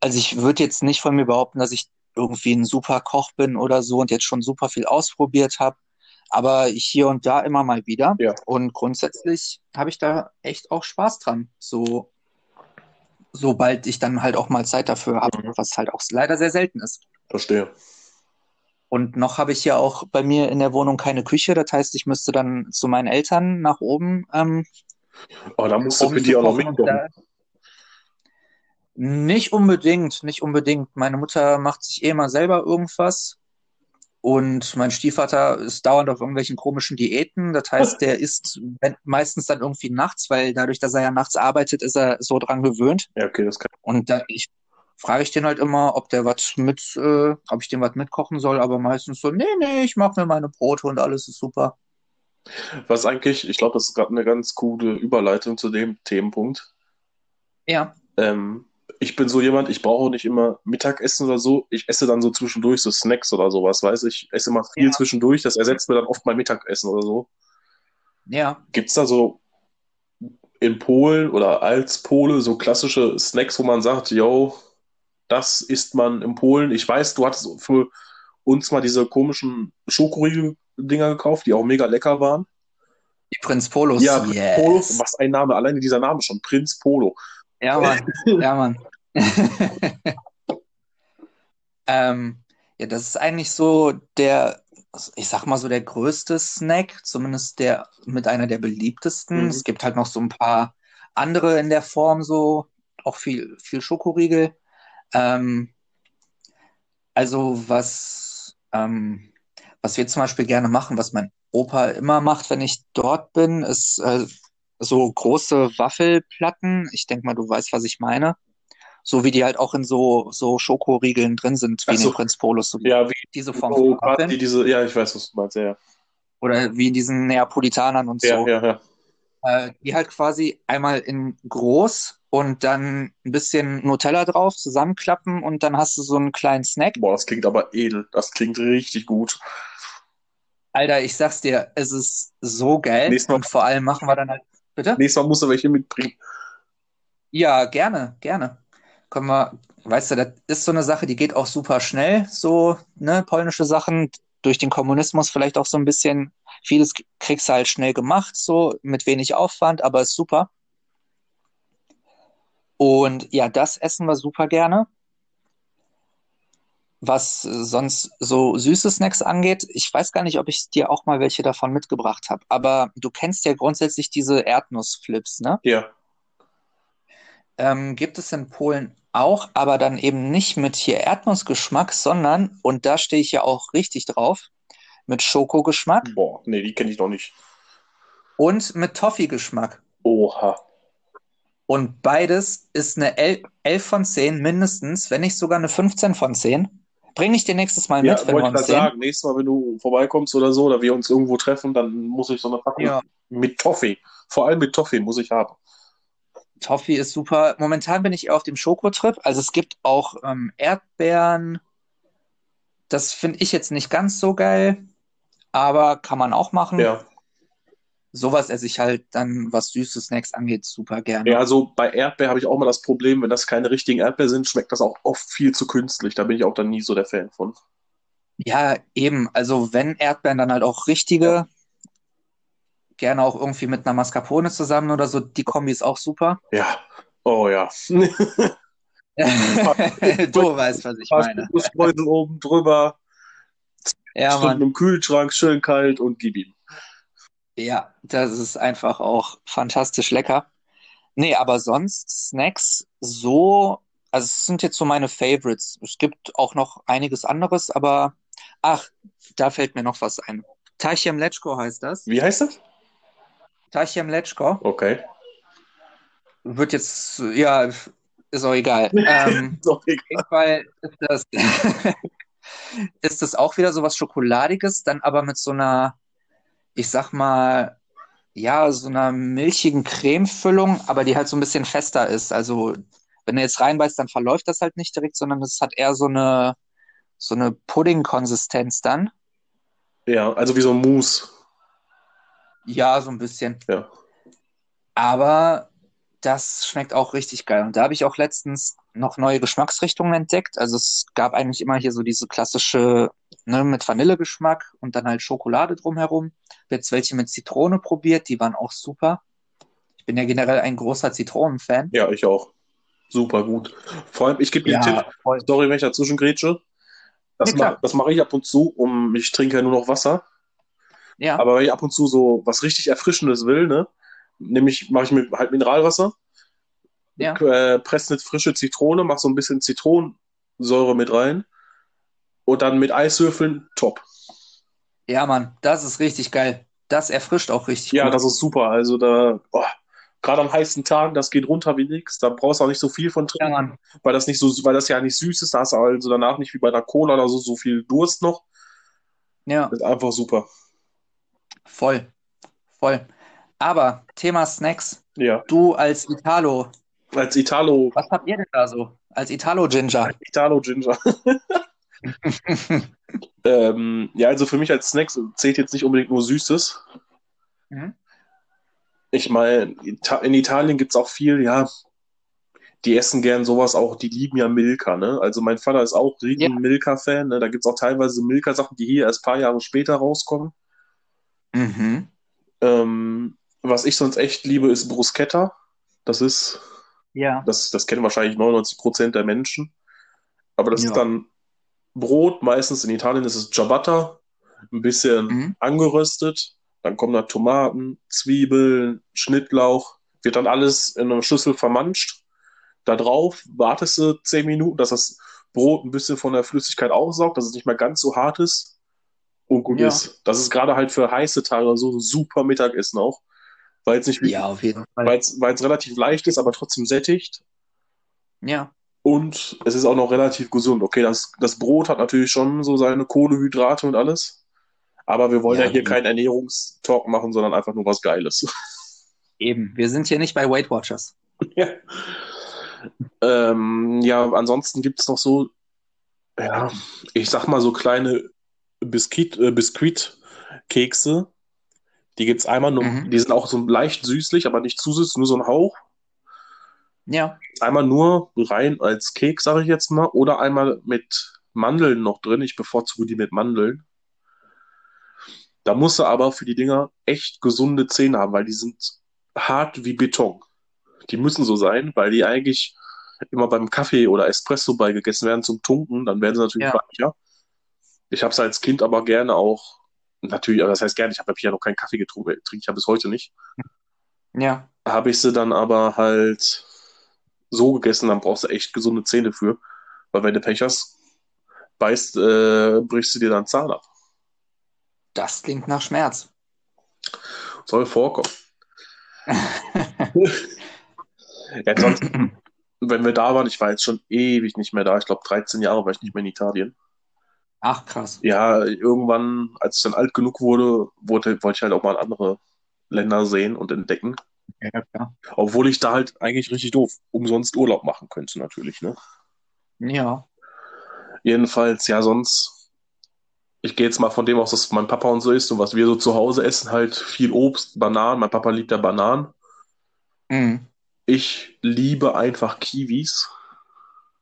Also ich würde jetzt nicht von mir behaupten, dass ich irgendwie ein super Koch bin oder so und jetzt schon super viel ausprobiert habe, aber hier und da immer mal wieder. Ja. Und grundsätzlich habe ich da echt auch Spaß dran. So, sobald ich dann halt auch mal Zeit dafür habe, Mhm. was halt auch leider sehr selten ist. verstehe. Und noch habe ich ja auch bei mir in der Wohnung keine Küche. Das heißt, ich müsste dann zu meinen Eltern nach oben, ähm, Oh, da musst du für die auch noch da, nicht unbedingt, nicht unbedingt. Meine Mutter macht sich eh mal selber irgendwas. Und mein Stiefvater ist dauernd auf irgendwelchen komischen Diäten. Das heißt, der isst meistens dann irgendwie nachts, weil dadurch, dass er ja nachts arbeitet, ist er so dran gewöhnt. Ja, okay, das kann. Und da ich, frage ich den halt immer, ob der was mit, äh, ob ich dem was mitkochen soll, aber meistens so, nee, nee, ich mache mir meine Brote und alles ist super. Was eigentlich, ich glaube, das ist gerade eine ganz coole Überleitung zu dem Themenpunkt. Ja, Ähm, ich bin so jemand, ich brauche nicht immer Mittagessen oder so. Ich esse dann so zwischendurch so Snacks oder sowas, weiß ich. esse immer viel Ja. zwischendurch, das ersetzt mir dann oft mein Mittagessen oder so. ja. Gibt's da so in Polen oder als Pole so klassische Snacks, wo man sagt, yo, das isst man in Polen. Ich weiß, du hattest für uns mal diese komischen Schokoriegel-Dinger gekauft, die auch mega lecker waren. Die Prinz Polos. Ja, yes. Polo, was ein Name, alleine dieser Name schon, Prinz Polo. Ja, Mann. Ja, Mann. ähm, ja, das ist eigentlich so der, ich sag mal so der größte Snack, zumindest der mit einer der beliebtesten. Mhm. Es gibt halt noch so ein paar andere in der Form so auch viel, viel Schokoriegel. Ähm, also was, ähm, was wir zum Beispiel gerne machen, was mein Opa immer macht, wenn ich dort bin, ist äh, so große Waffelplatten. Ich denke mal, du weißt, was ich meine. So wie die halt auch in so, so Schokoriegeln drin sind, wie Ach in den Prinz Polos, so Ja, wie diese Form so von Waffeln. quasi diese, ja, ich weiß, was du meinst, ja. Oder wie in diesen Neapolitanern und Ja, so. ja, ja. Äh, die halt quasi einmal in groß und dann ein bisschen Nutella drauf, zusammenklappen und dann hast du so einen kleinen Snack. Boah, das klingt aber edel. Das klingt richtig gut. Alter, ich sag's dir, es ist so geil. Nächstes Mal- Und vor allem machen wir dann halt. Bitte? Nächstes Mal musst du welche mitbringen. Ja, gerne, gerne. Können wir, weißt du, das ist so eine Sache, die geht auch super schnell, so, ne, polnische Sachen, durch den Kommunismus vielleicht auch so ein bisschen, vieles kriegst du halt schnell gemacht, so, mit wenig Aufwand, aber ist super. Und ja, das essen wir super gerne. Was sonst so süße Snacks angeht, ich weiß gar nicht, ob ich dir auch mal welche davon mitgebracht habe, aber du kennst ja grundsätzlich diese Erdnussflips, ne? Ja. Ähm, gibt es in Polen auch, aber dann eben nicht mit hier Erdnussgeschmack, sondern, und da stehe ich ja auch richtig drauf, mit Schokogeschmack Boah, nee, die kenne ich noch nicht. und mit Toffee-Geschmack. Oha. Und beides ist eine 11 11 von 10 mindestens, wenn nicht sogar eine 15 von 10. Bring ich dir nächstes Mal Ja, mit, wenn wir ich uns sehen. sagen, nächstes Mal, wenn du vorbeikommst oder so, oder wir uns irgendwo treffen, dann muss ich so eine Packung Ja, mit Toffee. Vor allem mit Toffee muss ich haben. Toffee ist super. Momentan bin ich eher auf dem Schokotrip. Also es gibt auch ähm, Erdbeeren. Das finde ich jetzt nicht ganz so geil, aber kann man auch machen. Ja. Sowas esse ich halt dann, was süße Snacks angeht, super gerne. Ja, also bei Erdbeer habe ich auch mal das Problem, wenn das keine richtigen Erdbeeren sind, schmeckt das auch oft viel zu künstlich. Da bin ich auch dann nie so der Fan von. Ja, eben. Also wenn Erdbeeren, dann halt auch richtige. Gerne auch irgendwie mit einer Mascarpone zusammen oder so. Die Kombi ist auch super. Ja. Oh ja. Du weißt, was ich meine. Oben drüber, Ja, Stunden Mann. im Kühlschrank, schön kalt und gib ihm. Ja, das ist einfach auch fantastisch lecker. Nee, aber sonst Snacks so, also es sind jetzt so meine Favorites. Es gibt auch noch einiges anderes, aber ach, da fällt mir noch was ein. Tachia Mleczko heißt das. Wie heißt das? Tachia Mleczko. Okay. Wird jetzt, ja, ist auch egal. Ähm, Ist auch egal. ist das, ist das auch wieder so was Schokoladiges, dann aber mit so einer, ich sag mal, ja, so einer milchigen Cremefüllung, aber die halt so ein bisschen fester ist. Also, wenn du jetzt reinbeißt, dann verläuft das halt nicht direkt, sondern es hat eher so eine, so eine Pudding-Konsistenz dann. Ja, also wie so ein Mousse. Ja, so ein bisschen. Ja. Aber das schmeckt auch richtig geil. Und da habe ich auch letztens noch neue Geschmacksrichtungen entdeckt. Also es gab eigentlich immer hier so diese klassische, ne, mit Vanillegeschmack und dann halt Schokolade drumherum. Jetzt welche mit Zitrone probiert, die waren auch super. Ich bin ja generell ein großer Zitronenfan. Ja, ich auch. Super gut. Vor allem, ich gebe dir einen Tipp. voll. Sorry, wenn ich dazwischen grätsche. Das, Nee, ma das mache ich ab und zu, um ich trinke ja nur noch Wasser. Ja, Aber wenn ich ab und zu so was richtig Erfrischendes will, ne, nämlich mache ich mir halt Mineralwasser, ja. äh, presse eine frische Zitrone, mache so ein bisschen Zitronensäure mit rein und dann mit Eiswürfeln, top. Ja, Mann, das ist richtig geil. Das erfrischt auch richtig Ja, gut. das ist super. Also da, oh, gerade am heißen Tagen, das geht runter wie nix. Da brauchst du auch nicht so viel von Ja, trinken, Mann. weil das nicht so, weil das ja nicht süß ist. Da hast du also danach nicht wie bei der Cola oder so, so viel Durst noch. Ja, Das ist einfach super. voll. Voll. Aber Thema Snacks. Ja. Du als Italo, Als Italo, was habt ihr denn da so? Als Italo-Ginger? Italo Ginger. Ähm, ja, also für mich als Snacks zählt jetzt nicht unbedingt nur Süßes. Mhm. Ich meine, in Italien gibt's auch viel, ja, die essen gern sowas auch, die lieben ja Milka, ne? Also mein Vater ist auch riesen Ja. Milka-Fan, ne? Da gibt's auch teilweise Milka-Sachen, die hier erst paar Jahre später rauskommen. Mhm. Ähm, was ich sonst echt liebe, ist Bruschetta. Das ist, Ja. das, das kennen wahrscheinlich 99 Prozent der Menschen. Aber das Ja. ist dann Brot, meistens in Italien ist es Ciabatta, ein bisschen Mhm. angeröstet. Dann kommen da Tomaten, Zwiebeln, Schnittlauch, wird dann alles in einer Schüssel vermanscht. Da drauf wartest du zehn Minuten, dass das Brot ein bisschen von der Flüssigkeit aussaugt, dass es nicht mehr ganz so hart ist und gut Ja. ist. Das ist gerade halt für heiße Tage so ein super Mittagessen auch. Weil es nicht Ja, auf jeden Fall. weil es, relativ leicht ist, aber trotzdem sättigt. Ja, Und es ist auch noch relativ gesund. Okay, das, das Brot hat natürlich schon so seine Kohlenhydrate und alles. Aber wir wollen Ja, ja, hier keinen Ernährungstalk machen, sondern einfach nur was Geiles. eben. Wir sind hier nicht bei Weight Watchers. ja. Ähm, ja, ansonsten gibt es noch so, ja, ich sag mal so kleine Biskuit, äh, Biskuitkekse. Die gibt's einmal nur, Mhm. die sind auch so leicht süßlich, aber nicht zu süß, nur so ein Hauch. Ja, Einmal nur rein als Keks, sage ich jetzt mal, oder einmal mit Mandeln noch drin. Ich bevorzuge die mit Mandeln. Da musst du aber für die Dinger echt gesunde Zähne haben, weil die sind hart wie Beton. Die müssen so sein, weil die eigentlich immer beim Kaffee oder Espresso bei gegessen werden zum Tunken, dann werden sie natürlich Ja. weicher. Ich habe es als Kind aber gerne auch, natürlich, aber das heißt gerne, ich habe ja noch keinen Kaffee getrunken, trinke ich ja bis heute nicht. ja, habe ich sie dann aber halt so gegessen, dann brauchst du echt gesunde Zähne für. Weil wenn du Pech hast, beißt, äh, brichst du dir dann Zahn ab. das klingt nach Schmerz. Soll vorkommen. Ja, sonst, wenn wir da waren, ich war jetzt schon ewig nicht mehr da. Ich glaube, 13 Jahre war ich nicht mehr in Italien. Ach, krass. Ja, irgendwann, als ich dann alt genug wurde, wurde wollte ich halt auch mal andere Länder sehen und entdecken. Ja, klar. Obwohl ich da halt eigentlich richtig doof umsonst Urlaub machen könnte, natürlich, ne? Ja, Jedenfalls, ja, sonst, ich gehe jetzt mal von dem aus, dass mein Papa und so ist und was wir so zu Hause essen, halt viel Obst, Bananen. Mein Papa liebt ja Bananen. mhm. Ich liebe einfach Kiwis.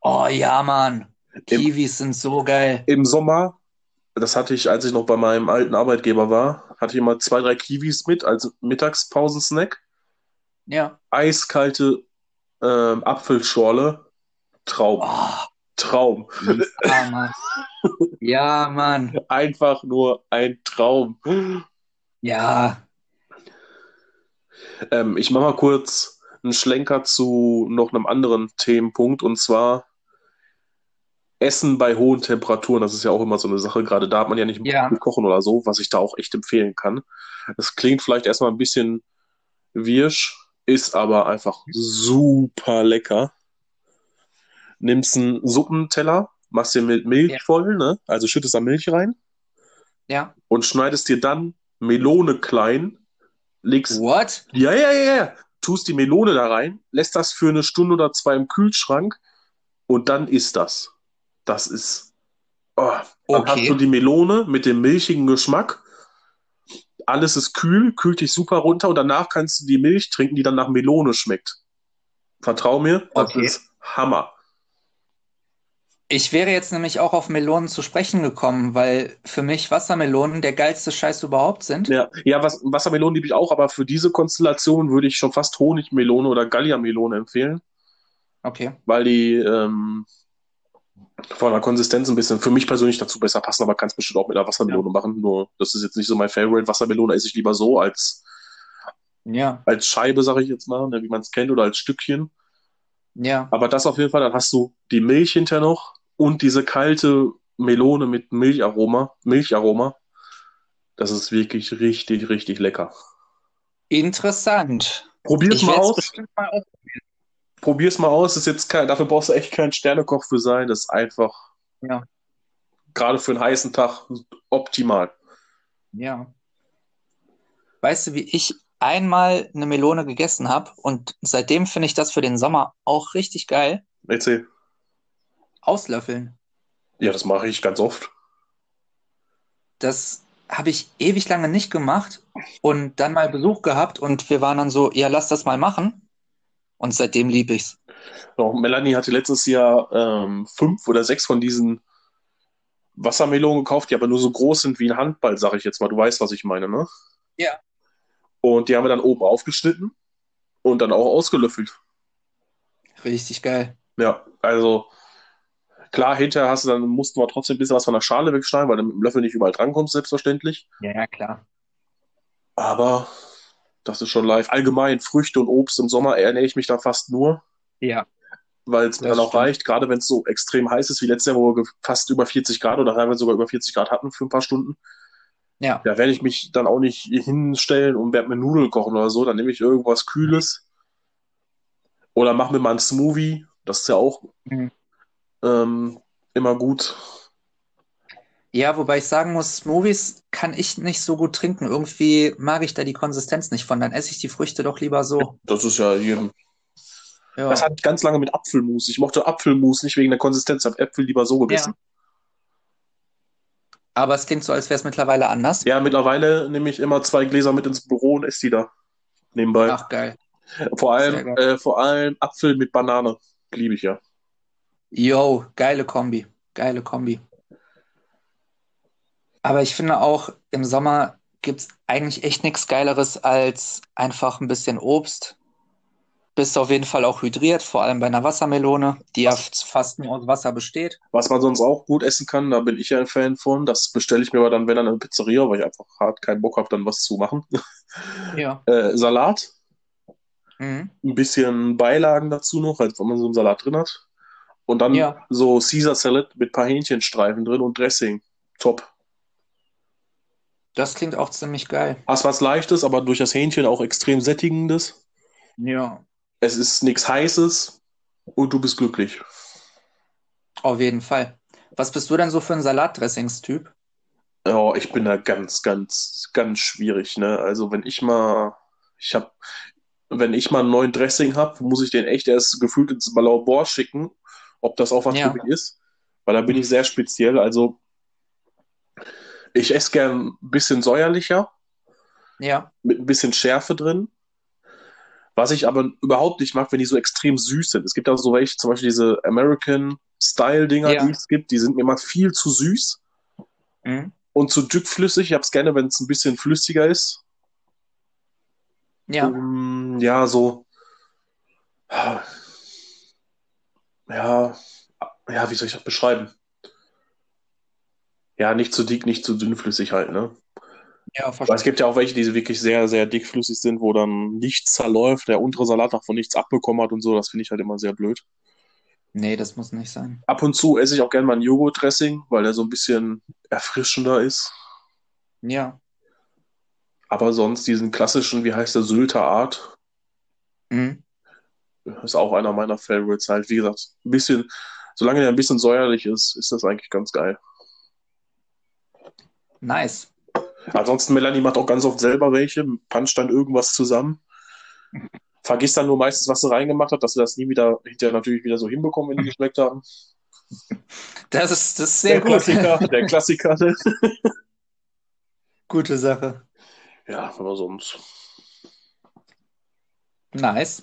Oh ja, Mann. Kiwis sind so geil. Im Sommer, das hatte ich, als ich noch bei meinem alten Arbeitgeber war, hatte ich immer zwei, drei Kiwis mit als Mittagspausensnack. Ja. Eiskalte ähm, Apfelschorle. Traum. Oh, Traum. ja, Mann. Ja, Mann. Einfach nur ein Traum. Ja. Ähm, ich mache mal kurz einen Schlenker zu noch einem anderen Themenpunkt und zwar Essen bei hohen Temperaturen. Das ist ja auch immer so eine Sache. Gerade da hat man ja nicht Ja. kochen oder so, was ich da auch echt empfehlen kann. Das klingt vielleicht erstmal ein bisschen wirsch, ist aber einfach super lecker. Nimmst einen Suppenteller, machst dir mit Milch Ja. voll, ne? Also schüttest da Milch rein Ja. und schneidest dir dann Melone klein, legst What? ja, ja, ja, ja. Tust die Melone da rein, lässt das für eine Stunde oder zwei im Kühlschrank und dann isst das. Das ist. Oh, dann Okay. hast du die Melone mit dem milchigen Geschmack. Alles ist kühl, kühlt dich super runter und danach kannst du die Milch trinken, die dann nach Melone schmeckt. Vertrau mir, das Okay. ist Hammer. Ich wäre jetzt nämlich auch auf Melonen zu sprechen gekommen, weil für mich Wassermelonen der geilste Scheiß überhaupt sind. Ja, ja was, Wassermelonen liebe ich auch, aber für diese Konstellation würde ich schon fast Honigmelone oder Galliamelone empfehlen. Okay. weil die ähm, von der Konsistenz ein bisschen für mich persönlich dazu besser passen, aber kannst bestimmt auch mit einer Wassermelone machen. Nur das ist jetzt nicht so mein Favorite. Wassermelone esse ich lieber so als, Ja. als Scheibe, sage ich jetzt mal, ne, wie man es kennt, oder als Stückchen. Ja. Aber das auf jeden Fall, dann hast du die Milch hinter noch und diese kalte Melone mit Milcharoma, Milcharoma. Das ist wirklich richtig, richtig lecker. Interessant. Probier's mal aus. bestimmt mal aus. Probier's mal aus. Ist jetzt kein, dafür brauchst du echt kein Sternekoch für sein. Das ist einfach Ja. gerade für einen heißen Tag optimal. Ja. Weißt du, wie ich einmal eine Melone gegessen habe und seitdem finde ich das für den Sommer auch richtig geil. Erzähl. Auslöffeln. Ja, das mache ich ganz oft. Das habe ich ewig lange nicht gemacht und dann mal Besuch gehabt und wir waren dann so, ja, lass das mal machen. Und seitdem liebe ich's. Doch, Melanie hatte letztes Jahr ähm, fünf oder sechs von diesen Wassermelonen gekauft, die aber nur so groß sind wie ein Handball, sag ich jetzt mal. Du weißt, was ich meine, ne? Ja. Und die haben wir dann oben aufgeschnitten und dann auch ausgelöffelt. Richtig geil. Ja, also klar, hinterher hast du dann, mussten wir trotzdem ein bisschen was von der Schale wegschneiden, weil du mit dem Löffel nicht überall drankommst, selbstverständlich. Ja, ja, klar. Aber das ist schon live. Allgemein, Früchte und Obst im Sommer ernähre ich mich da fast nur. Ja. weil es mir dann auch stimmt. reicht, gerade wenn es so extrem heiß ist wie letztes Jahr, wo wir fast über 40 Grad oder teilweise sogar über 40 Grad hatten für ein paar Stunden. Ja. Da werde ich mich dann auch nicht hinstellen und werde mir Nudeln kochen oder so. Dann nehme ich irgendwas Kühles. Oder mache mir mal einen Smoothie. Das ist ja auch Mhm. ähm, immer gut. Ja, wobei ich sagen muss, Smoothies kann ich nicht so gut trinken. Irgendwie mag ich da die Konsistenz nicht von. Dann esse ich die Früchte doch lieber so. Das ist ja jedem. Ja. Das hatte ich ganz lange mit Apfelmus. Ich mochte Apfelmus nicht wegen der Konsistenz. Ich habe Äpfel lieber so gegessen. Aber es klingt so, als wäre es mittlerweile anders. Ja, mittlerweile nehme ich immer zwei Gläser mit ins Büro und esse die da nebenbei. Ach, geil. vor allem, geil. äh, vor allem Apfel mit Banane. Liebe ich ja. Yo, geile Kombi. Geile Kombi. Aber ich finde auch, im Sommer gibt es eigentlich echt nichts Geileres als einfach ein bisschen Obst. Bist auf jeden Fall auch hydriert, vor allem bei einer Wassermelone, die ja fast nur aus Wasser besteht. Was man sonst auch gut essen kann, da bin ich ja ein Fan von. Das bestelle ich mir aber dann, wenn dann eine Pizzeria, weil ich einfach hart keinen Bock habe, dann was zu machen. Ja. Äh, Salat, Mhm. ein bisschen Beilagen dazu noch, als wenn man so einen Salat drin hat. Und dann Ja. so Caesar Salad mit paar Hähnchenstreifen drin und Dressing. Top. Das klingt auch ziemlich geil. Hast was Leichtes, aber durch das Hähnchen auch extrem Sättigendes. Ja. Es ist nichts Heißes und du bist glücklich. Auf jeden Fall. Was bist du denn so für ein Salatdressingstyp? Ja, ich bin da ganz, ganz, ganz schwierig, ne? Also wenn ich mal, ich hab, wenn ich mal einen neuen Dressing habe, muss ich den echt erst gefühlt ins Labor schicken, ob das auch was Ja. für mich ist. Weil da bin ich sehr speziell. Also ich esse gern ein bisschen säuerlicher, Ja. mit ein bisschen Schärfe drin. Was ich aber überhaupt nicht mag, wenn die so extrem süß sind. Es gibt auch so welche, zum Beispiel diese American-Style-Dinger, Ja. die es gibt, die sind mir immer viel zu süß Mhm. und zu dickflüssig. Ich habe es gerne, wenn es ein bisschen flüssiger ist. Ja. Ähm, ja, so. Ja, ja, wie soll ich das beschreiben? Ja, nicht zu dick, nicht zu dünnflüssig halt, ne? Ja, Weil verstehe. es gibt ja auch welche, die wirklich sehr, sehr dickflüssig sind, wo dann nichts zerläuft, der untere Salat davon nichts abbekommen hat und so. Das finde ich halt immer sehr blöd. Nee, das muss nicht sein. Ab und zu esse ich auch gerne mal ein Joghurt-Dressing, weil der so ein bisschen erfrischender ist. Ja. Aber sonst diesen klassischen, wie heißt der, Sylter Art, Mhm. ist auch einer meiner Favorites halt. Wie gesagt, ein bisschen, solange der ein bisschen säuerlich ist, ist das eigentlich ganz geil. Nice. Ansonsten, Melanie macht auch ganz oft selber welche, puncht dann irgendwas zusammen. Vergisst dann nur meistens, was sie reingemacht hat, dass sie das nie wieder hinterher natürlich wieder so hinbekommen, wenn die geschmeckt haben. Das ist, das ist sehr der gut. Klassiker, der Klassiker. Gute Sache. Ja, aber sonst. Nice.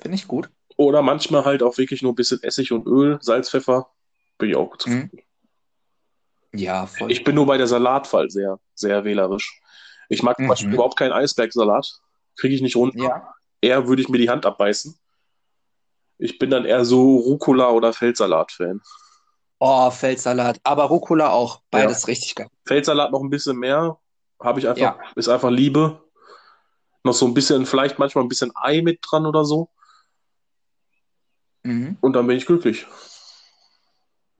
Finde ich gut. Oder manchmal halt auch wirklich nur ein bisschen Essig und Öl, Salz, Pfeffer. Bin ich auch gut. Mhm. Ja, voll. Ich bin nur bei der Salatwahl sehr, sehr wählerisch. Ich mag zum Mhm. Beispiel überhaupt keinen Eisbergsalat. Kriege ich nicht runter. Ja. Eher würde ich mir die Hand abbeißen. Ich bin dann eher so Rucola- oder Feldsalat-Fan. Oh, Feldsalat. Aber Rucola auch. Beides richtig geil. Feldsalat noch ein bisschen mehr. Habe ich einfach, Ja. ist einfach Liebe. Noch so ein bisschen, vielleicht manchmal ein bisschen Ei mit dran oder so. Mhm. Und dann bin ich glücklich.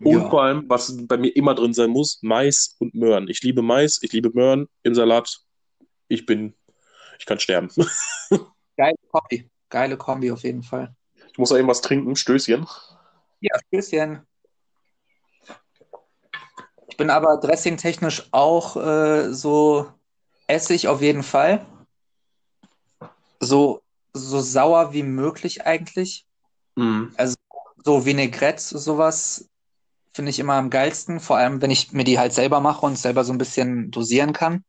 Und Ja. vor allem, was bei mir immer drin sein muss, Mais und Möhren. Ich liebe Mais, ich liebe Möhren im Salat. Ich bin, ich kann sterben. Geile Kombi. Geile Kombi auf jeden Fall. Ich muss auch irgendwas trinken, Stößchen. Ja, Stößchen. Ich bin aber dressingtechnisch auch äh, so Essig auf jeden Fall. So, so sauer wie möglich eigentlich. Mhm. So Vinaigrette, sowas finde ich immer am geilsten. Vor allem, wenn ich mir die halt selber mache und selber so ein bisschen dosieren kann.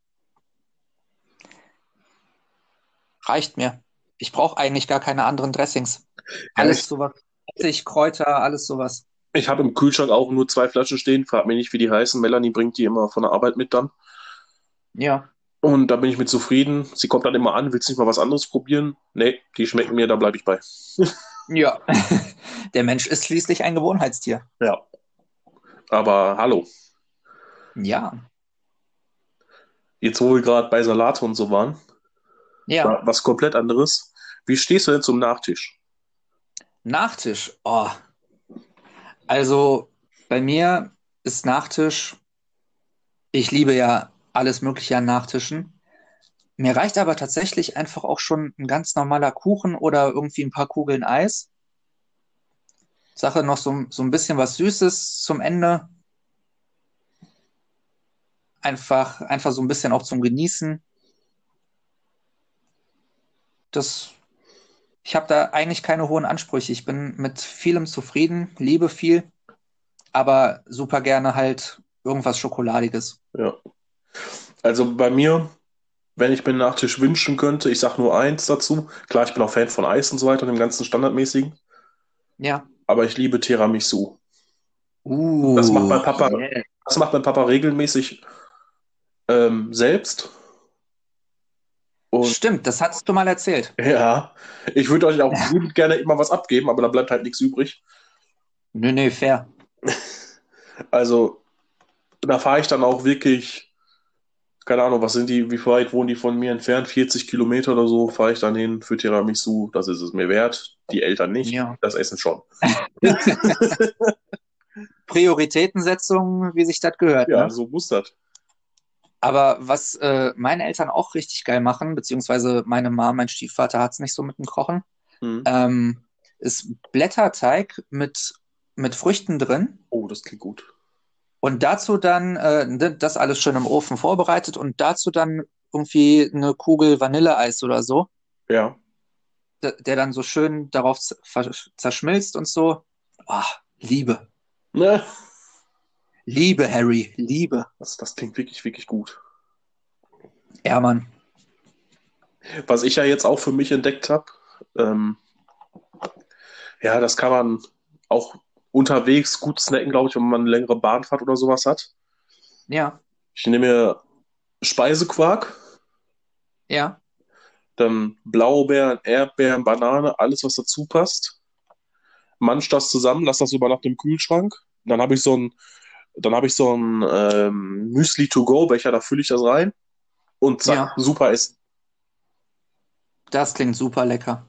Reicht mir. Ich brauche eigentlich gar keine anderen Dressings. Alles ich- sowas. Essig, Kräuter, alles sowas. Ich habe im Kühlschrank auch nur zwei Flaschen stehen. Frag mich nicht, wie die heißen. Melanie bringt die immer von der Arbeit mit dann. Ja. Und da bin ich mit zufrieden. Sie kommt dann immer an, willst du nicht mal was anderes probieren? Nee, die schmecken mir, da bleibe ich bei. Ja. Der Mensch ist schließlich ein Gewohnheitstier. Ja. Aber hallo, Ja. jetzt wo wir gerade bei Salat und so waren, Ja. war was komplett anderes. Wie stehst du denn zum Nachtisch? Nachtisch. Oh, Also bei mir ist Nachtisch, ich liebe ja alles Mögliche an Nachtischen. Mir reicht aber tatsächlich einfach auch schon ein ganz normaler Kuchen oder irgendwie ein paar Kugeln Eis. Sache noch so, so ein bisschen was Süßes zum Ende. Einfach, einfach so ein bisschen auch zum Genießen. Das, ich habe da eigentlich keine hohen Ansprüche. Ich bin mit vielem zufrieden, liebe viel, aber super gerne halt irgendwas Schokoladiges. Ja. Also bei mir, wenn ich mir einen Nachtisch wünschen könnte, ich sage nur eins dazu. Klar, ich bin auch Fan von Eis und so weiter und dem ganzen Standardmäßigen. Ja. Aber ich liebe Tiramisu. Uh, Das macht mein Papa, yeah. das macht mein Papa regelmäßig ähm, selbst. Und Stimmt, das hattest du mal erzählt. ja, ich würde euch auch liebend gerne immer was abgeben, aber da bleibt halt nichts übrig. Nö, nee, fair. Also, da fahre ich dann auch wirklich, keine Ahnung, was sind die, wie weit wohnen die von mir entfernt? 40 Kilometer oder so, fahre ich dann hin für Tiramisu. Das ist es mir wert. Die Eltern nicht, Ja. das Essen schon. Prioritätensetzung, wie sich das gehört. Ja, Ne? so muss das. Aber was äh, meine Eltern auch richtig geil machen, beziehungsweise meine Mama, mein Stiefvater hat es nicht so mit dem Kochen, Hm. ähm, ist Blätterteig mit, mit Früchten drin Oh, das klingt gut. Und dazu dann äh, das alles schön im Ofen vorbereitet und dazu dann irgendwie eine Kugel Vanilleeis oder so, Ja. der, der dann so schön darauf zerschmilzt und so. Ah, Liebe. Ne? Liebe, Harry, Liebe. Das, das klingt wirklich, wirklich gut. Ja, Mann. Was ich ja jetzt auch für mich entdeckt habe, ähm, ja, das kann man auch unterwegs gut snacken, glaube ich, wenn man eine längere Bahnfahrt oder sowas hat. Ja, Ich nehme mir Speisequark, ja, dann Blaubeeren, Erdbeeren, Banane, alles, was dazu passt. Manch das zusammen, lass das über Nacht im Kühlschrank. Dann habe ich so ein, dann habe ich so ein ähm, Müsli-to-go-Becher, da fülle ich das rein und zack, Ja. super Essen. das klingt super lecker.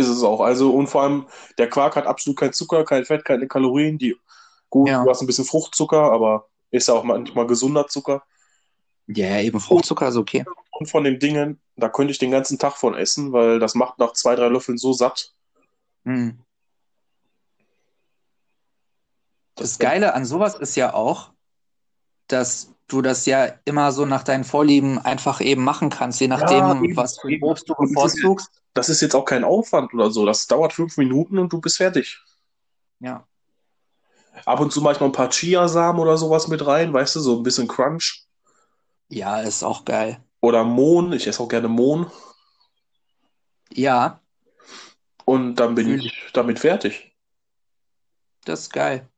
Ist es auch. Also, und vor allem, der Quark hat absolut kein Zucker, kein Fett, keine Kalorien. Die, gut, Ja. du hast ein bisschen Fruchtzucker, aber ist ja auch manchmal gesunder Zucker. Ja, eben Fruchtzucker ist okay. Und von den Dingen, da könnte ich den ganzen Tag von essen, weil das macht nach zwei, drei Löffeln so satt. Hm. Das Geile an sowas ist ja auch, dass du das ja immer so nach deinen Vorlieben einfach eben machen kannst, je nachdem, eben, was für. Obst du Und das ist- bevorzugst. Das ist jetzt auch kein Aufwand oder so. Das dauert fünf Minuten und du bist fertig. Ja. Ab und zu mache ich noch ein paar Chiasamen oder sowas mit rein, weißt du, so ein bisschen Crunch. Ja, ist auch geil. Oder Mohn, ich esse auch gerne Mohn. Ja, Und dann bin Fühl ich damit fertig. das ist geil.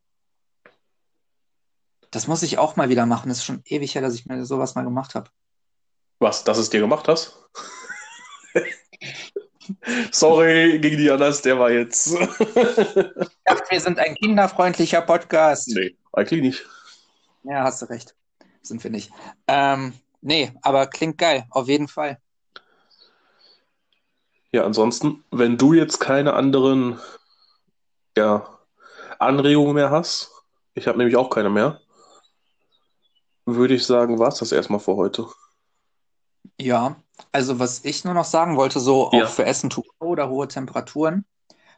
Das muss ich auch mal wieder machen. Das ist schon ewig her, dass ich mir sowas mal gemacht habe. Was, dass es dir gemacht hast? Sorry gegen die Anas, der war jetzt. Ich dachte, wir sind ein kinderfreundlicher Podcast. nee, eigentlich nicht. Ja, hast du recht. Sind wir nicht. Ähm, nee, aber klingt geil, auf jeden Fall. Ja, ansonsten, wenn du jetzt keine anderen ja, Anregungen mehr hast, ich habe nämlich auch keine mehr, würde ich sagen, war es das erstmal für heute. Ja, also was ich nur noch sagen wollte, so Ja. auch für Essen to go oder hohe Temperaturen,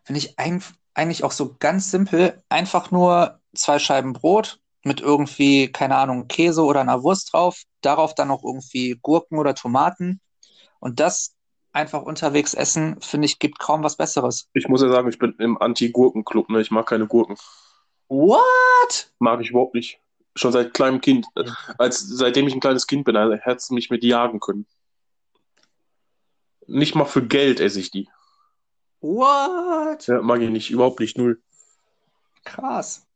finde ich eigentlich auch so ganz simpel, einfach nur zwei Scheiben Brot mit irgendwie, keine Ahnung, Käse oder einer Wurst drauf, darauf dann noch irgendwie Gurken oder Tomaten und das einfach unterwegs essen, finde ich, gibt kaum was Besseres. Ich muss ja sagen, ich bin im Anti-Gurken-Club, ne? Ich mag keine Gurken. What? Mag ich überhaupt nicht. Schon seit kleinem Kind. Als, seitdem ich ein kleines Kind bin, also hättest du mich mit jagen können. Nicht mal für Geld esse ich die. What? Ja, mag ich nicht, überhaupt nicht, null. Krass.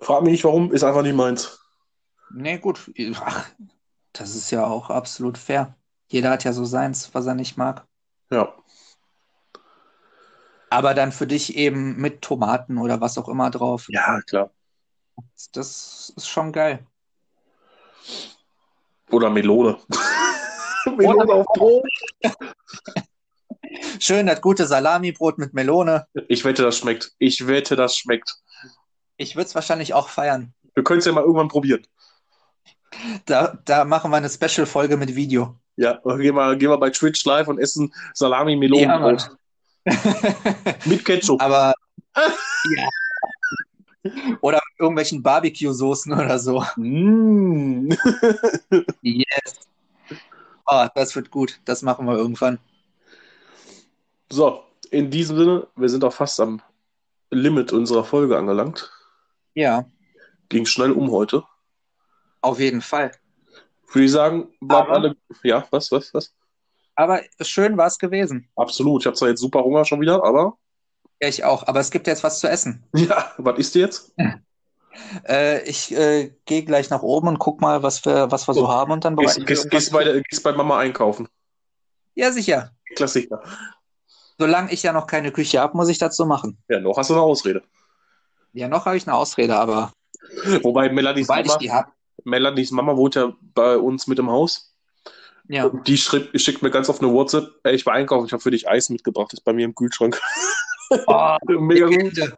Frag mich nicht warum, ist einfach nicht meins. Nee, gut. Ach, das ist ja auch absolut fair. Jeder hat ja so seins, was er nicht mag. Ja. Aber dann für dich eben mit Tomaten oder was auch immer drauf. Ja, klar. Das ist schon geil. Oder Melone. Melone auf Brot. Schön das gute Salamibrot mit Melone. Ich wette, das schmeckt. Ich wette, das schmeckt. Ich würde es wahrscheinlich auch feiern. Wir können es ja mal irgendwann probieren. Da, da machen wir eine Special-Folge mit Video. Ja, gehen wir, gehen wir bei Twitch live und essen salami Ja, mit Ketchup. Aber ja. Oder mit irgendwelchen Barbecue-Soßen oder so. Mm. Yes. Oh, das wird gut. Das machen wir irgendwann. So, in diesem Sinne, wir sind auch fast am Limit unserer Folge angelangt. Ja, Ging schnell um heute. auf jeden Fall. Würde ich sagen, bleibt Aber- alle. Ja, was, was, was? Aber schön war es gewesen. Absolut. Ich habe zwar jetzt super Hunger schon wieder, aber. Ja, ich auch. Aber es gibt jetzt was zu essen. Ja, was isst ihr jetzt? Äh, ich äh, gehe gleich nach oben und guck mal, was wir, was wir so Oh. haben und dann Gehst, bereite ich gehst, irgendwas gehst, bei, gehst bei Mama einkaufen. Ja, sicher. Klassiker. Solange ich ja noch keine Küche habe, muss ich das so machen. Ja, noch hast du eine Ausrede. Ja, noch habe ich eine Ausrede, aber Wobei Melanies ich Mama, Melanies Mama wohnt ja bei uns mit im Haus. ja. Und die schrieb, schickt mir ganz oft eine WhatsApp. Ey, ich war einkaufen, ich habe für dich Eis mitgebracht. Das ist bei mir im Kühlschrank. Oh, Mega gut.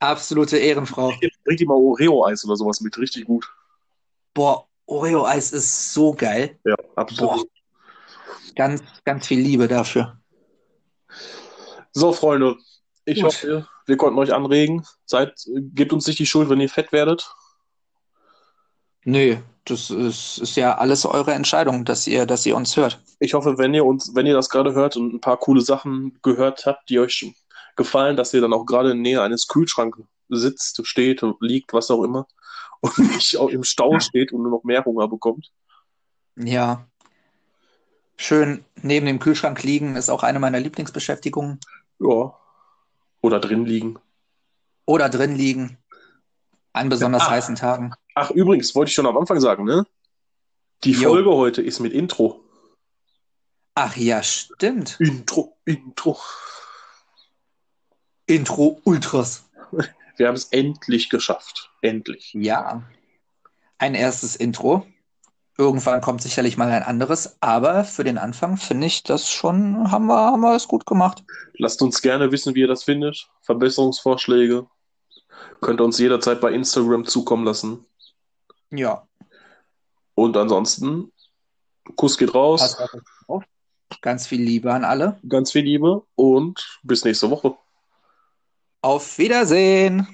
Absolute Ehrenfrau. Bring die mal Oreo-Eis oder sowas mit. Richtig gut. Boah, Oreo-Eis ist so geil. Ja, absolut. Boah. Ganz, ganz viel Liebe dafür. So, Freunde, ich Gut. hoffe, wir konnten euch anregen. Seid, gebt uns nicht die Schuld, wenn ihr fett werdet. Nö, das ist, ist ja alles eure Entscheidung, dass ihr, dass ihr uns hört. Ich hoffe, wenn ihr uns, wenn ihr das gerade hört und ein paar coole Sachen gehört habt, die euch gefallen, dass ihr dann auch gerade in Nähe eines Kühlschranks sitzt, steht, liegt, was auch immer, und nicht auch im Stau steht und nur noch mehr Hunger bekommt. Ja. Schön neben dem Kühlschrank liegen ist auch eine meiner Lieblingsbeschäftigungen. Ja. Oder drin liegen. Oder drin liegen. An besonders Ah. heißen Tagen. Ach, übrigens, wollte ich schon am Anfang sagen, ne? Die Jo. Folge heute ist mit Intro. Ach ja, stimmt. Intro, Intro. Intro Ultras. Wir haben es endlich geschafft. Endlich. Ja. Ein erstes Intro. Irgendwann kommt sicherlich mal ein anderes, aber für den Anfang finde ich das schon, haben wir, haben wir es gut gemacht. Lasst uns gerne wissen, wie ihr das findet. Verbesserungsvorschläge. Könnt ihr uns jederzeit bei Instagram zukommen lassen. Ja. Und ansonsten, Kuss geht raus. Ganz viel Liebe an alle. Ganz viel Liebe und bis nächste Woche. Auf Wiedersehen.